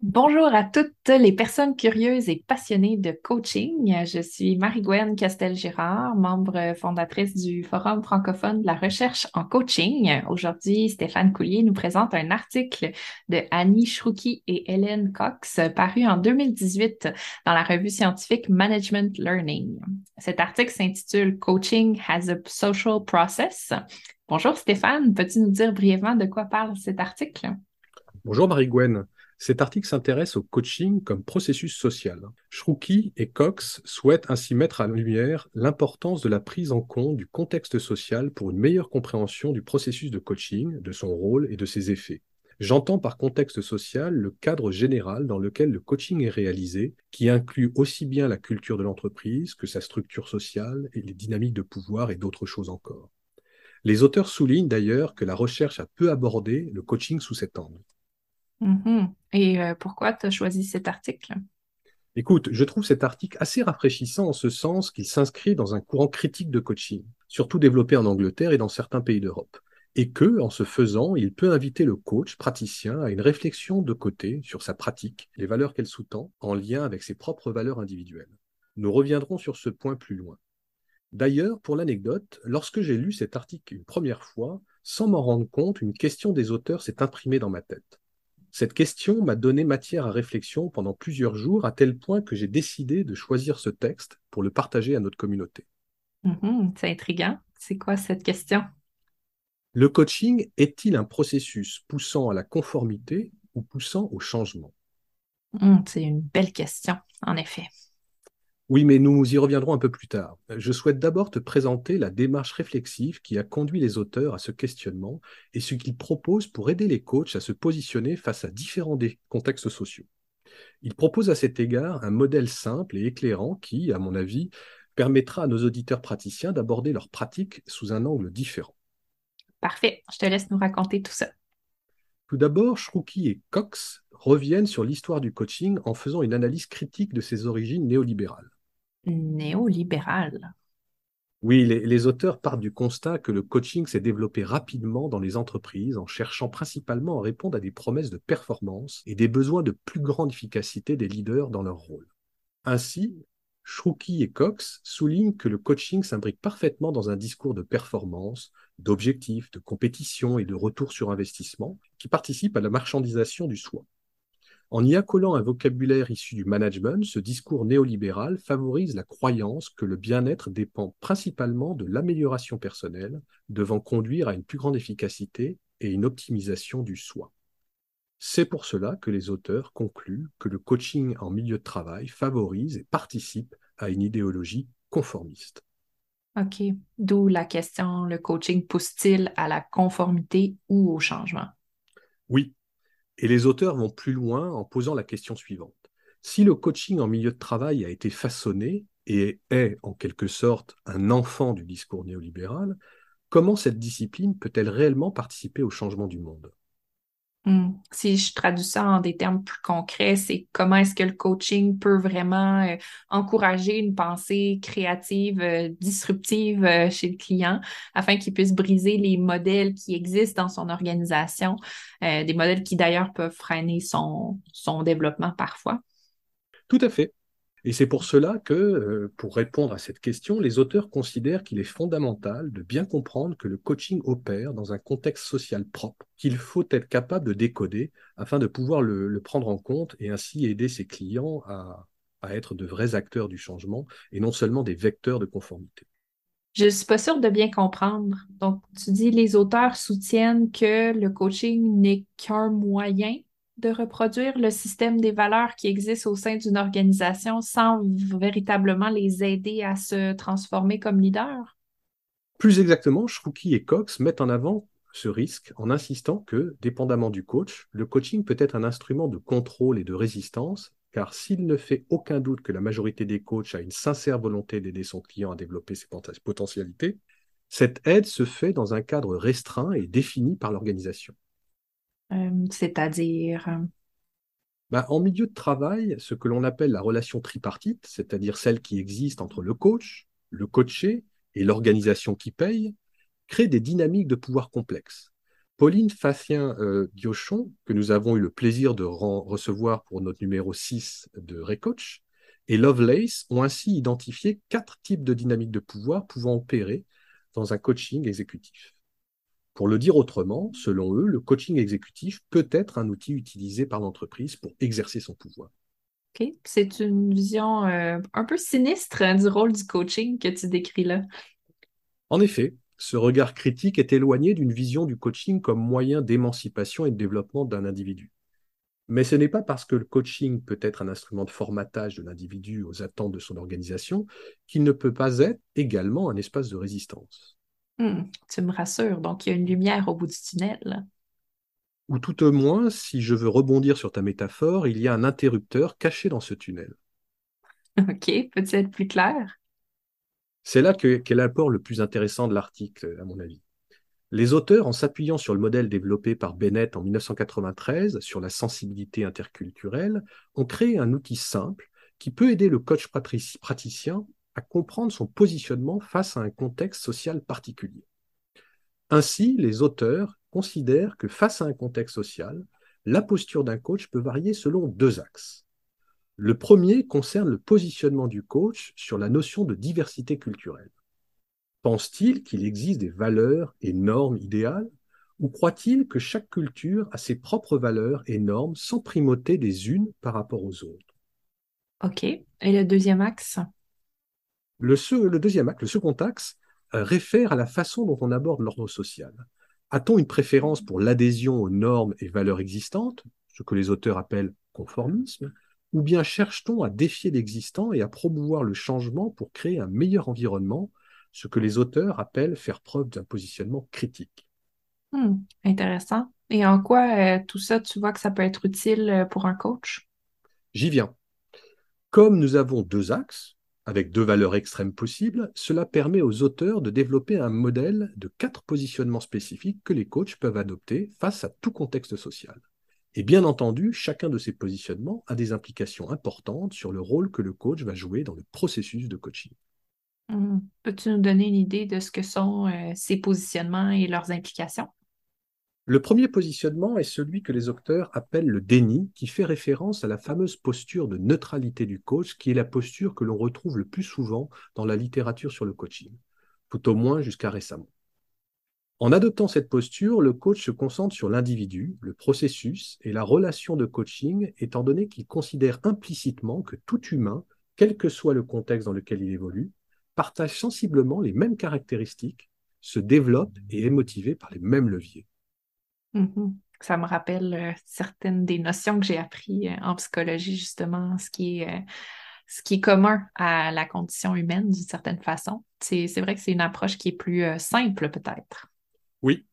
Bonjour à toutes les personnes curieuses et passionnées de coaching. Je suis Marie-Gwen Castel-Girard, membre fondatrice du Forum francophone de la recherche en coaching. Aujourd'hui, Stéphane Coulier nous présente un article de Annie Schrouki et Hélène Cox paru en 2018 dans la revue scientifique Management Learning. Cet article s'intitule Coaching has a social process. Bonjour Stéphane, peux-tu nous dire brièvement de quoi parle cet article? Bonjour Marie-Gwen. Cet article s'intéresse au coaching comme processus social. Shrouki et Cox souhaitent ainsi mettre en lumière l'importance de la prise en compte du contexte social pour une meilleure compréhension du processus de coaching, de son rôle et de ses effets. J'entends par contexte social le cadre général dans lequel le coaching est réalisé, qui inclut aussi bien la culture de l'entreprise que sa structure sociale et les dynamiques de pouvoir et d'autres choses encore. Les auteurs soulignent d'ailleurs que la recherche a peu abordé le coaching sous cet angle. Mhm. Et euh, pourquoi tu as choisi cet article? Écoute, je trouve cet article assez rafraîchissant en ce sens qu'il s'inscrit dans un courant critique de coaching, surtout développé en Angleterre et dans certains pays d'Europe. Et que, en ce faisant, il peut inviter le coach praticien à une réflexion de côté sur sa pratique, les valeurs qu'elle sous-tend, en lien avec ses propres valeurs individuelles. Nous reviendrons sur ce point plus loin. D'ailleurs, pour l'anecdote, lorsque j'ai lu cet article une première fois, sans m'en rendre compte, une question des auteurs s'est imprimée dans ma tête. Cette question m'a donné matière à réflexion pendant plusieurs jours, à tel point que j'ai décidé de choisir ce texte pour le partager à notre communauté. Mhm, c'est intriguant. C'est quoi cette question? Le coaching est-il un processus poussant à la conformité ou poussant au changement? Hmm, c'est une belle question, en effet. Oui, mais nous y reviendrons un peu plus tard. Je souhaite d'abord te présenter la démarche réflexive qui a conduit les auteurs à ce questionnement et ce qu'ils proposent pour aider les coachs à se positionner face à différents contextes sociaux. Ils proposent à cet égard un modèle simple et éclairant qui, à mon avis, permettra à nos auditeurs praticiens d'aborder leur pratique sous un angle différent. Parfait, je te laisse nous raconter tout ça. Tout d'abord, Shrouki et Cox reviennent sur l'histoire du coaching en faisant une analyse critique de ses origines néolibérales néolibéral. Oui, les, auteurs partent du constat que le coaching s'est développé rapidement dans les entreprises en cherchant principalement à répondre à des promesses de performance et des besoins de plus grande efficacité des leaders dans leur rôle. Ainsi, Shrouki et Cox soulignent que le coaching s'imbrique parfaitement dans un discours de performance, d'objectifs, de compétition et de retour sur investissement qui participe à la marchandisation du soi. En y accolant un vocabulaire issu du management, ce discours néolibéral favorise la croyance que le bien-être dépend principalement de l'amélioration personnelle, devant conduire à une plus grande efficacité et une optimisation du soi. C'est pour cela que les auteurs concluent que le coaching en milieu de travail favorise et participe à une idéologie conformiste. OK. D'où la question, le coaching pousse-t-il à la conformité ou au changement? Oui, et les auteurs vont plus loin en posant la question suivante. Si le coaching en milieu de travail a été façonné et est en quelque sorte un enfant du discours néolibéral, comment cette discipline peut-elle réellement participer au changement du monde? Hmm. Si je traduis ça en des termes plus concrets, c'est comment est-ce que le coaching peut vraiment euh, encourager une pensée créative, euh, disruptive euh, chez le client afin qu'il puisse briser les modèles qui existent dans son organisation, des modèles qui d'ailleurs peuvent freiner son, son développement parfois. Tout à fait. Et c'est pour cela que, euh, pour répondre à cette question, les auteurs considèrent qu'il est fondamental de bien comprendre que le coaching opère dans un contexte social propre, qu'il faut être capable de décoder afin de pouvoir le, prendre en compte et ainsi aider ses clients à, à être de vrais acteurs du changement et non seulement des vecteurs de conformité. Je ne suis pas sûre de bien comprendre. Donc, tu dis les auteurs soutiennent que le coaching n'est qu'un moyen de reproduire le système des valeurs qui existent au sein d'une organisation sans véritablement les aider à se transformer comme leader? Plus exactement, Shrouki et Cox mettent en avant ce risque en insistant que, dépendamment du coach, le coaching peut être un instrument de contrôle et de résistance, car s'il ne fait aucun doute que la majorité des coachs a une sincère volonté d'aider son client à développer ses potentialités, cette aide se fait dans un cadre restreint et défini par l'organisation. Euh, c'est-à-dire? Euh, bah, en milieu de travail, ce que l'on appelle la relation tripartite, c'est-à-dire celle qui existe entre le coach, le coaché et l'organisation qui paye, crée des dynamiques de pouvoir complexes. Pauline Facien-Diochon, que nous avons eu le plaisir de recevoir pour notre numéro 6 de Recoach, et Lovelace ont ainsi identifié quatre types de dynamiques de pouvoir pouvant opérer dans un coaching exécutif. Pour le dire autrement, selon eux, le coaching exécutif peut être un outil utilisé par l'entreprise pour exercer son pouvoir. C'est une vision euh, un peu sinistre hein, du rôle du coaching que tu décris là. En effet, ce regard critique est éloigné d'une vision du coaching comme moyen d'émancipation et de développement d'un individu. Mais ce n'est pas parce que le coaching peut être un instrument de formatage de l'individu aux attentes de son organisation qu'il ne peut pas être également un espace de résistance. Hmm, tu me rassures, donc il y a une lumière au bout du tunnel. Ou tout au moins, si je veux rebondir sur ta métaphore, il y a un interrupteur caché dans ce tunnel. OK, peut-tu être plus clair? C'est là qu'est l'apport le plus intéressant de l'article, à mon avis. Les auteurs, en s'appuyant sur le modèle développé par Bennett en 1993 sur la sensibilité interculturelle, ont créé un outil simple qui peut aider le coach praticien à comprendre son positionnement face à un contexte social particulier. Ainsi, les auteurs considèrent que face à un contexte social, la posture d'un coach peut varier selon deux axes. Le premier concerne le positionnement du coach sur la notion de diversité culturelle. Pense-t-il qu'il existe des valeurs et normes idéales ou croit-il que chaque culture a ses propres valeurs et normes sans primauté des unes par rapport aux autres? OK. Et le deuxième axe? Le, le, deuxième axe, le second axe, euh, réfère à la façon dont on aborde l'ordre social. A-t-on une préférence pour l'adhésion aux normes et valeurs existantes, ce que les auteurs appellent conformisme, ou bien cherche-t-on à défier l'existant et à promouvoir le changement pour créer un meilleur environnement ce que les auteurs appellent faire preuve d'un positionnement critique? Hmm, intéressant. Et en quoi euh, tout ça, tu vois que ça peut être utile euh, pour un coach? J'y viens. Comme nous avons deux axes, avec deux valeurs extrêmes possibles, cela permet aux auteurs de développer un modèle de quatre positionnements spécifiques que les coachs peuvent adopter face à tout contexte social. Et bien entendu, chacun de ces positionnements a des implications importantes sur le rôle que le coach va jouer dans le processus de coaching. Hmm. Peux-tu nous donner une idée de ce que sont euh, ces positionnements et leurs implications? Le premier positionnement est celui que les auteurs appellent le déni, qui fait référence à la fameuse posture de neutralité du coach, qui est la posture que l'on retrouve le plus souvent dans la littérature sur le coaching, tout au moins jusqu'à récemment. En adoptant cette posture, le coach se concentre sur l'individu, le processus et la relation de coaching, étant donné qu'il considère implicitement que tout humain, quel que soit le contexte dans lequel il évolue, partagent sensiblement les mêmes caractéristiques, se développent et est motivé par les mêmes leviers. Mm-hmm. Ça me rappelle euh, certaines des notions que j'ai apprises euh, en psychologie, justement, euh, ce qui est commun à la condition humaine d'une certaine façon. C'est vrai que c'est une approche qui est plus simple, peut-être. Oui,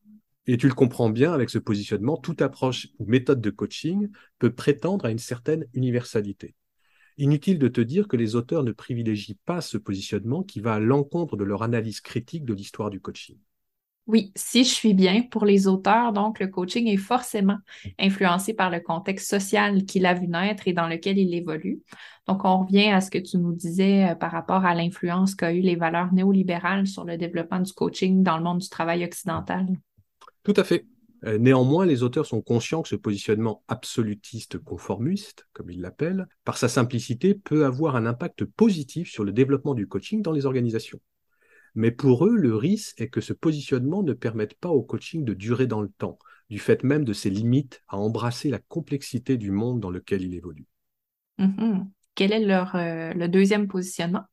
et tu le comprends bien avec ce positionnement, toute approche ou méthode de coaching peut prétendre à une certaine universalité. Inutile de te dire que les auteurs ne privilégient pas ce positionnement qui va à l'encontre de leur analyse critique de l'histoire du coaching. Oui, si je suis bien, pour les auteurs, donc le coaching est forcément influencé par le contexte social qu'il a vu naître et dans lequel il évolue. Donc, on revient à ce que tu nous disais euh, par rapport à l'influence qu'a eu les valeurs néolibérales sur le développement du coaching dans le monde du travail occidental. Tout à fait. Euh, néanmoins, les auteurs sont conscients que ce positionnement absolutiste conformiste, comme ils l'appellent, par sa simplicité, peut avoir un impact positif sur le développement du coaching dans les organisations. Mais pour eux, le risque est que ce positionnement ne permette pas au coaching de durer dans le temps, du fait même de ses limites à embrasser la complexité du monde dans lequel il évolue. Mm-hmm. Quel est leur, euh, le deuxième positionnement?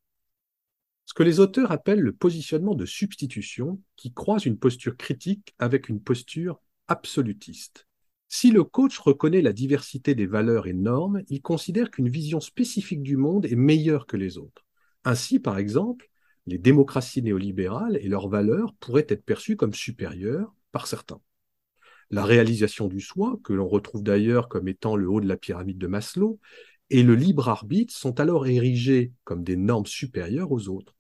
Ce que les auteurs appellent le positionnement de substitution, qui croise une posture critique avec une posture absolutiste. Si le coach reconnaît la diversité des valeurs et normes, il considère qu'une vision spécifique du monde est meilleure que les autres. Ainsi, par exemple, les démocraties néolibérales et leurs valeurs pourraient être perçues comme supérieures par certains. La réalisation du soi, que l'on retrouve d'ailleurs comme étant le haut de la pyramide de Maslow, et le libre arbitre sont alors érigés comme des normes supérieures aux autres.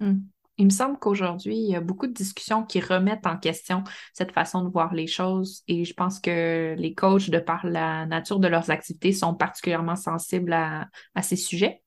Hmm. Il me semble qu'aujourd'hui, il y a beaucoup de discussions qui remettent en question cette façon de voir les choses et je pense que les coachs, de par la nature de leurs activités, sont particulièrement sensibles à, ces sujets.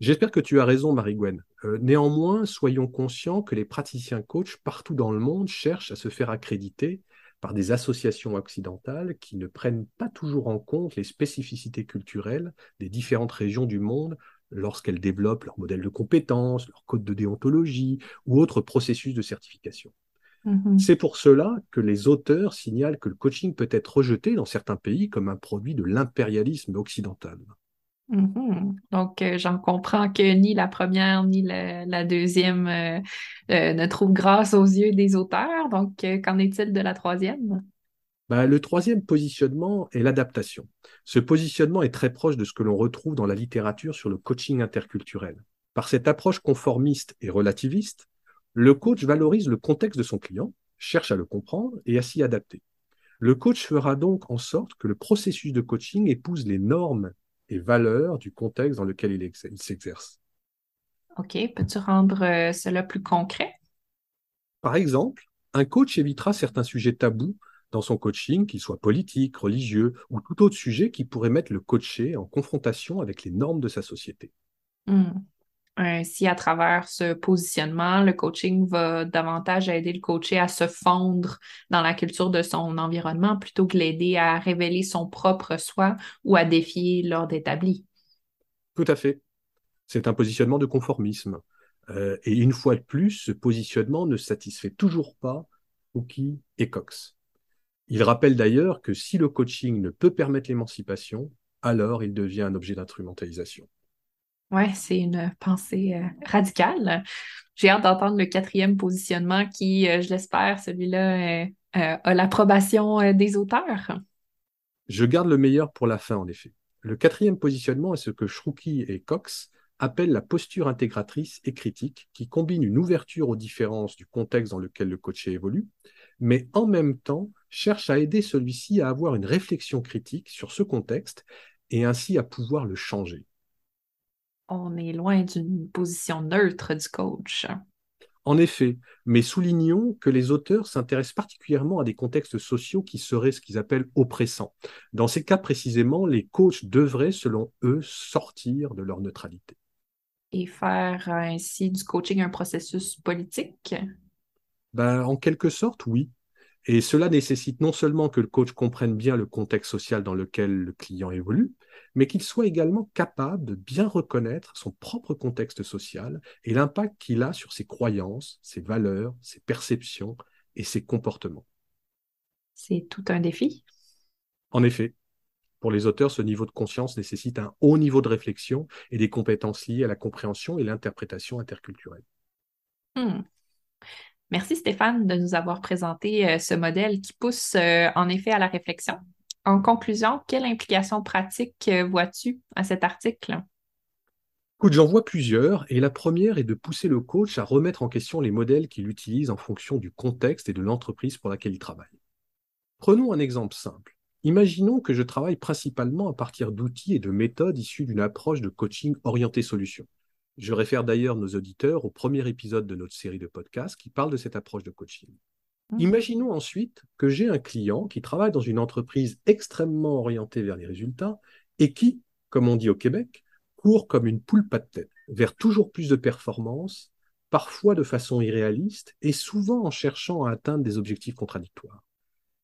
J'espère que tu as raison, Marie-Gwen. Euh, néanmoins, soyons conscients que les praticiens coachs partout dans le monde cherchent à se faire accréditer par des associations occidentales qui ne prennent pas toujours en compte les spécificités culturelles des différentes régions du monde lorsqu'elles développent leur modèle de compétences, leur code de déontologie ou autres processus de certification. Mm-hmm. C'est pour cela que les auteurs signalent que le coaching peut être rejeté dans certains pays comme un produit de l'impérialisme occidental. Mm-hmm. Donc, euh, j'en comprends que ni la première ni la, deuxième euh, euh, ne trouvent grâce aux yeux des auteurs. Donc, qu'en est-il de la troisième? Ben, le troisième positionnement est l'adaptation. Ce positionnement est très proche de ce que l'on retrouve dans la littérature sur le coaching interculturel. Par cette approche conformiste et relativiste, le coach valorise le contexte de son client, cherche à le comprendre et à s'y adapter. Le coach fera donc en sorte que le processus de coaching épouse les normes et valeurs du contexte dans lequel il, s'exerce. OK. Peux-tu rendre euh, cela plus concret? Par exemple, un coach évitera certains sujets tabous dans son coaching, qu'ils soient politiques, religieux ou tout autre sujet qui pourrait mettre le coaché en confrontation avec les normes de sa société. Hmm. Si à travers ce positionnement, le coaching va davantage aider le coaché à se fondre dans la culture de son environnement plutôt que l'aider à révéler son propre soi ou à défier l'ordre établi. Tout à fait. C'est un positionnement de conformisme. Euh, et une fois de plus, ce positionnement ne satisfait toujours pas Cookie et Cox. Il rappelle d'ailleurs que si le coaching ne peut permettre l'émancipation, alors il devient un objet d'instrumentalisation. Oui, c'est une pensée euh, radicale. J'ai hâte d'entendre le quatrième positionnement qui, euh, je l'espère, celui-là euh, a l'approbation des auteurs. Je garde le meilleur pour la fin, en effet. Le quatrième positionnement est ce que Shruki et Cox appellent la posture intégratrice et critique, qui combine une ouverture aux différences du contexte dans lequel le coaché évolue, mais en même temps cherche à aider celui-ci à avoir une réflexion critique sur ce contexte et ainsi à pouvoir le changer on est loin d'une position neutre du coach. En effet, mais soulignons que les auteurs s'intéressent particulièrement à des contextes sociaux qui seraient ce qu'ils appellent oppressants. Dans ces cas précisément, les coachs devraient, selon eux, sortir de leur neutralité. Et faire ainsi du coaching un processus politique? Ben, En quelque sorte, oui. Et cela nécessite non seulement que le coach comprenne bien le contexte social dans lequel le client évolue, mais qu'il soit également capable de bien reconnaître son propre contexte social et l'impact qu'il a sur ses croyances, ses valeurs, ses perceptions et ses comportements. C'est tout un défi. En effet, pour les auteurs, ce niveau de conscience nécessite un haut niveau de réflexion et des compétences liées à la compréhension et l'interprétation interculturelle. Hmm. Merci Stéphane de nous avoir présenté euh, ce modèle qui pousse euh, en effet à la réflexion. En conclusion, quelle implication pratique euh, vois-tu à cet article? Écoute, j'en vois plusieurs, et la première est de pousser le coach à remettre en question les modèles qu'il utilise en fonction du contexte et de l'entreprise pour laquelle il travaille. Prenons un exemple simple. Imaginons que je travaille principalement à partir d'outils et de méthodes issus d'une approche de coaching orientée solution. Je réfère d'ailleurs nos auditeurs au premier épisode de notre série de podcasts qui parle de cette approche de coaching. Mmh. Imaginons ensuite que j'ai un client qui travaille dans une entreprise extrêmement orientée vers les résultats et qui, comme on dit au Québec, court comme une poule pas de tête vers toujours plus de performance, parfois de façon irréaliste et souvent en cherchant à atteindre des objectifs contradictoires.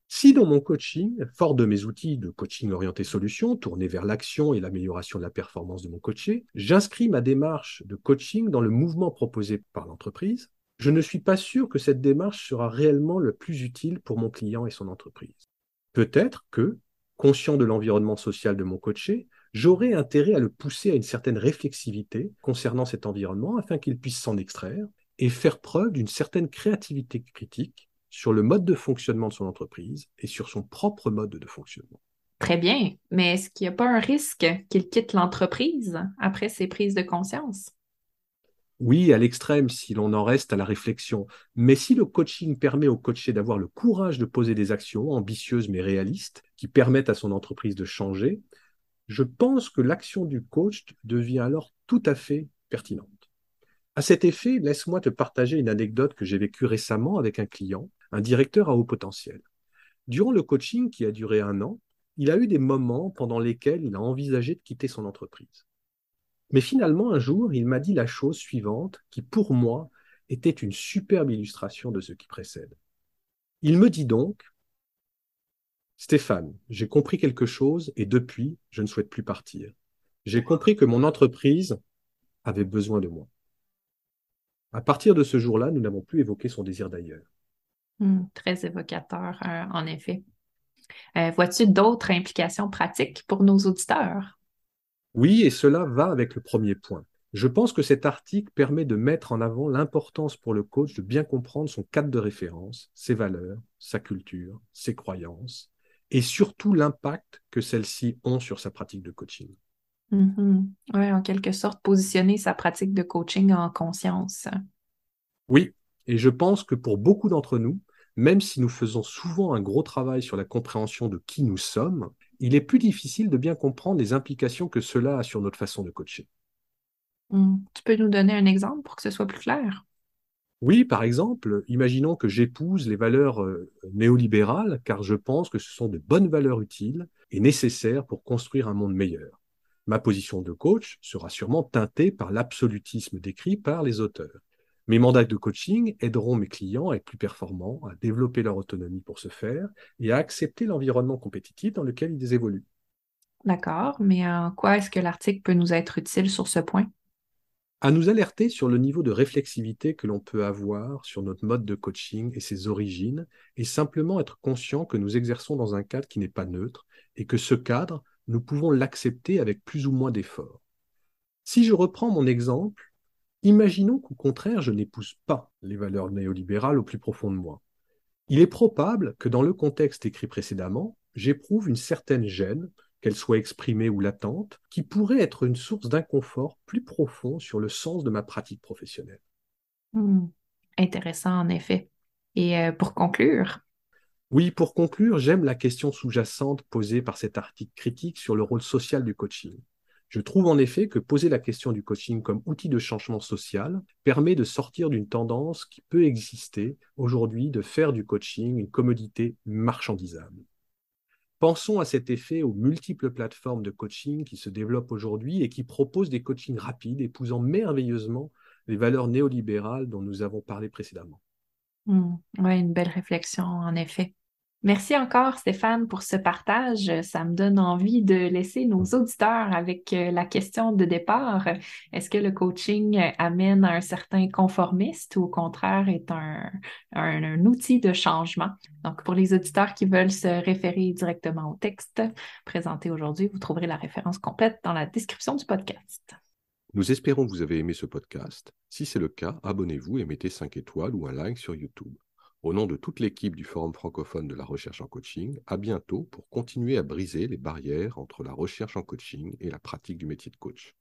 Si dans mon coaching, fort de mes outils de coaching orienté solution, tournés vers l'action et l'amélioration de la performance de mon coaché, j'inscris ma démarche de coaching dans le mouvement proposé par l'entreprise, je ne suis pas sûr que cette démarche sera réellement le plus utile pour mon client et son entreprise. Peut-être que, conscient de l'environnement social de mon coaché, j'aurai intérêt à le pousser à une certaine réflexivité concernant cet environnement afin qu'il puisse s'en extraire et faire preuve d'une certaine créativité critique sur le mode de fonctionnement de son entreprise et sur son propre mode de fonctionnement. Très bien, mais est-ce qu'il n'y a pas un risque qu'il quitte l'entreprise après ses prises de conscience? Oui, à l'extrême, si l'on en reste à la réflexion. Mais si le coaching permet au coaché d'avoir le courage de poser des actions ambitieuses mais réalistes qui permettent à son entreprise de changer, je pense que l'action du coach devient alors tout à fait pertinente. À cet effet, laisse-moi te partager une anecdote que j'ai vécue récemment avec un client un directeur à haut potentiel. Durant le coaching qui a duré un an, il a eu des moments pendant lesquels il a envisagé de quitter son entreprise. Mais finalement, un jour, il m'a dit la chose suivante qui, pour moi, était une superbe illustration de ce qui précède. Il me dit donc, Stéphane, j'ai compris quelque chose et depuis, je ne souhaite plus partir. J'ai compris que mon entreprise avait besoin de moi. À partir de ce jour-là, nous n'avons plus évoqué son désir d'ailleurs. Hmm, très évocateur, euh, en effet. Euh, vois-tu d'autres implications pratiques pour nos auditeurs? Oui, et cela va avec le premier point. Je pense que cet article permet de mettre en avant l'importance pour le coach de bien comprendre son cadre de référence, ses valeurs, sa culture, ses croyances, et surtout l'impact que celles-ci ont sur sa pratique de coaching. Mm-hmm. Oui, en quelque sorte, positionner sa pratique de coaching en conscience. Oui, et je pense que pour beaucoup d'entre nous, même si nous faisons souvent un gros travail sur la compréhension de qui nous sommes, il est plus difficile de bien comprendre les implications que cela a sur notre façon de coacher. Hmm. Tu peux nous donner un exemple pour que ce soit plus clair? Oui, par exemple, imaginons que j'épouse les valeurs euh, néolibérales, car je pense que ce sont de bonnes valeurs utiles et nécessaires pour construire un monde meilleur. Ma position de coach sera sûrement teintée par l'absolutisme décrit par les auteurs. Mes mandats de coaching aideront mes clients à être plus performants, à développer leur autonomie pour ce faire et à accepter l'environnement compétitif dans lequel ils évoluent. D'accord, mais en quoi est-ce que l'article peut nous être utile sur ce point? À nous alerter sur le niveau de réflexivité que l'on peut avoir sur notre mode de coaching et ses origines, et simplement être conscient que nous exerçons dans un cadre qui n'est pas neutre et que ce cadre, nous pouvons l'accepter avec plus ou moins d'efforts. Si je reprends mon exemple, Imaginons qu'au contraire, je n'épouse pas les valeurs néolibérales au plus profond de moi. Il est probable que dans le contexte écrit précédemment, j'éprouve une certaine gêne, qu'elle soit exprimée ou latente, qui pourrait être une source d'inconfort plus profond sur le sens de ma pratique professionnelle. Hmm. Intéressant, en effet. Et euh, pour conclure, oui, pour conclure, j'aime la question sous-jacente posée par cet article critique sur le rôle social du coaching. Je trouve en effet que poser la question du coaching comme outil de changement social permet de sortir d'une tendance qui peut exister aujourd'hui de faire du coaching une commodité marchandisable. Pensons à cet effet aux multiples plateformes de coaching qui se développent aujourd'hui et qui proposent des coachings rapides épousant merveilleusement les valeurs néolibérales dont nous avons parlé précédemment. Hmm. oui, une belle réflexion, en effet. Merci encore, Stéphane, pour ce partage. Ça me donne envie de laisser nos auditeurs avec euh, la question de départ. Est-ce que le coaching amène un certain conformiste ou au contraire est un, un, outil de changement? Donc, pour les auditeurs qui veulent se référer directement au texte présenté aujourd'hui, vous trouverez la référence complète dans la description du podcast. Nous espérons que vous avez aimé ce podcast. Si c'est le cas, abonnez-vous et mettez 5 étoiles ou un like sur YouTube. Au nom de toute l'équipe du Forum francophone de la recherche en coaching, à bientôt pour continuer à briser les barrières entre la recherche en coaching et la pratique du métier de coach.